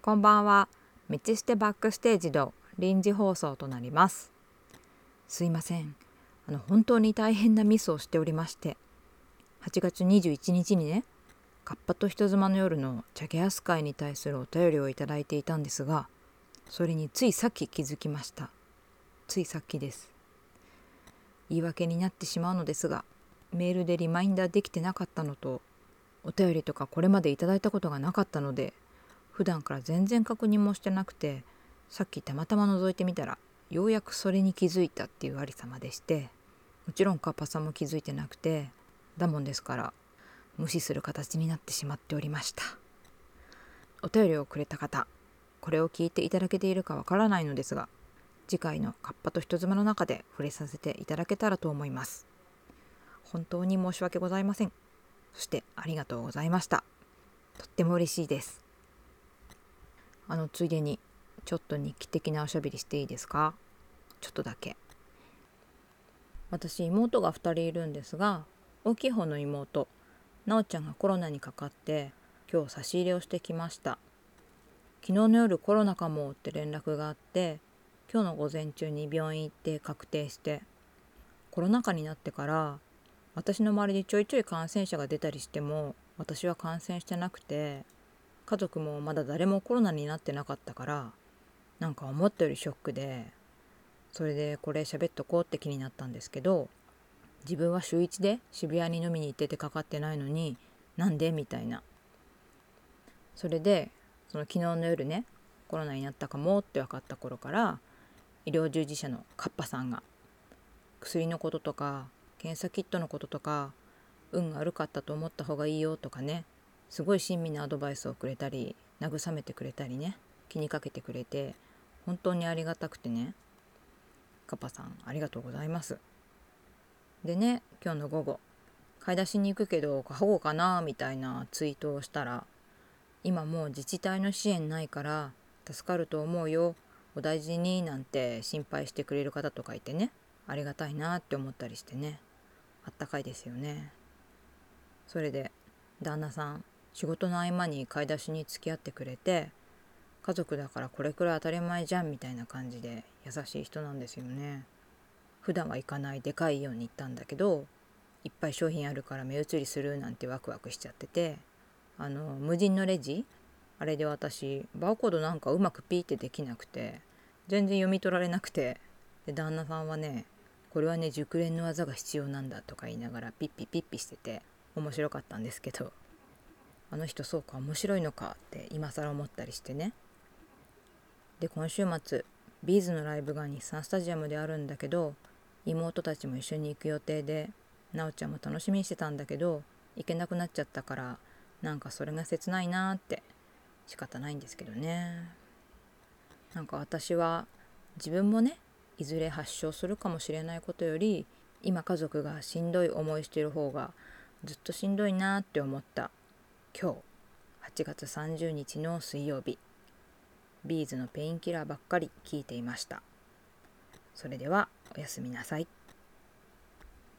こんばんは。道捨てバックステージの臨時放送となります。すいません。あの本当に大変なミスをしておりまして。8月21日にねカッパと人妻の夜のチャゲアス会に対するお便りをいただいていたんですがそれについさっき気づきました。ついさっきです。言い訳になってしまうのですがメールでリマインダーできてなかったのとお便りとかこれまでいただいたことがなかったので普段から全然確認もしてなくてさっきたまたま覗いてみたらようやくそれに気づいたっていうありさまでしてもちろんカッパさんも気づいてなくてだもんですから無視する形になってしまっておりました。お便りをくれた方これを聞いていただけているかわからないのですが次回のカッパと人妻の中で触れさせていただけたらと思います。本当に申し訳ございません。そしてありがとうございました。とっても嬉しいです。あのついでにちょっと日記的なおしゃべりしていいですか？ちょっとだけ。私妹が2人いるんですが大きい方の妹なおちゃんがコロナにかかって今日差し入れをしてきました。昨日の夜コロナかもって連絡があって今日の午前中に病院行って確定してコロナ禍になってから私の周りでちょいちょい感染者が出たりしても私は感染してなくて家族もまだ誰もコロナになってなかったからなんか思ったよりショックでそれでこれ喋っとこうって気になったんですけど自分は週1で渋谷に飲みに行っててかかってないのになんでみたいな。それでその昨日の夜ねコロナになったかもって分かった頃から医療従事者のカッパさんが薬のこととか検査キットのこととか運が悪かったと思った方がいいよとかねすごい親身なアドバイスをくれたり慰めてくれたりね気にかけてくれて本当にありがたくてね。カパさんありがとうございます。でね今日の午後買い出しに行くけど過保護かなみたいなツイートをしたら今もう自治体の支援ないから助かると思うよお大事になんて心配してくれる方とかいてねありがたいなって思ったりしてねあったかいですよね。それで旦那さん仕事の合間に買い出しに付き合ってくれて家族だからこれくらい当たり前じゃんみたいな感じで優しい人なんですよね。普段は行かないでかいように行ったんだけどいっぱい商品あるから目移りするなんてワクワクしちゃっててあの無人のレジあれで私バーコードなんかうまくピーってできなくて全然読み取られなくてで旦那さんはねこれはね熟練の技が必要なんだとか言いながらピッピピッピしてて面白かったんですけどあの人そうか面白いのかって今更思ったりしてね。で今週末ビーズのライブが日産スタジアムであるんだけど妹たちも一緒に行く予定で奈緒ちゃんも楽しみにしてたんだけど行けなくなっちゃったからなんかそれが切ないなって仕方ないんですけどね。なんか私は自分もねいずれ発症するかもしれないことより今家族がしんどい思いしてる方がずっとしんどいなって思った。今日8月30日の水曜日。ビーズのペインキラーばっかり聞いていました。それではおやすみなさい。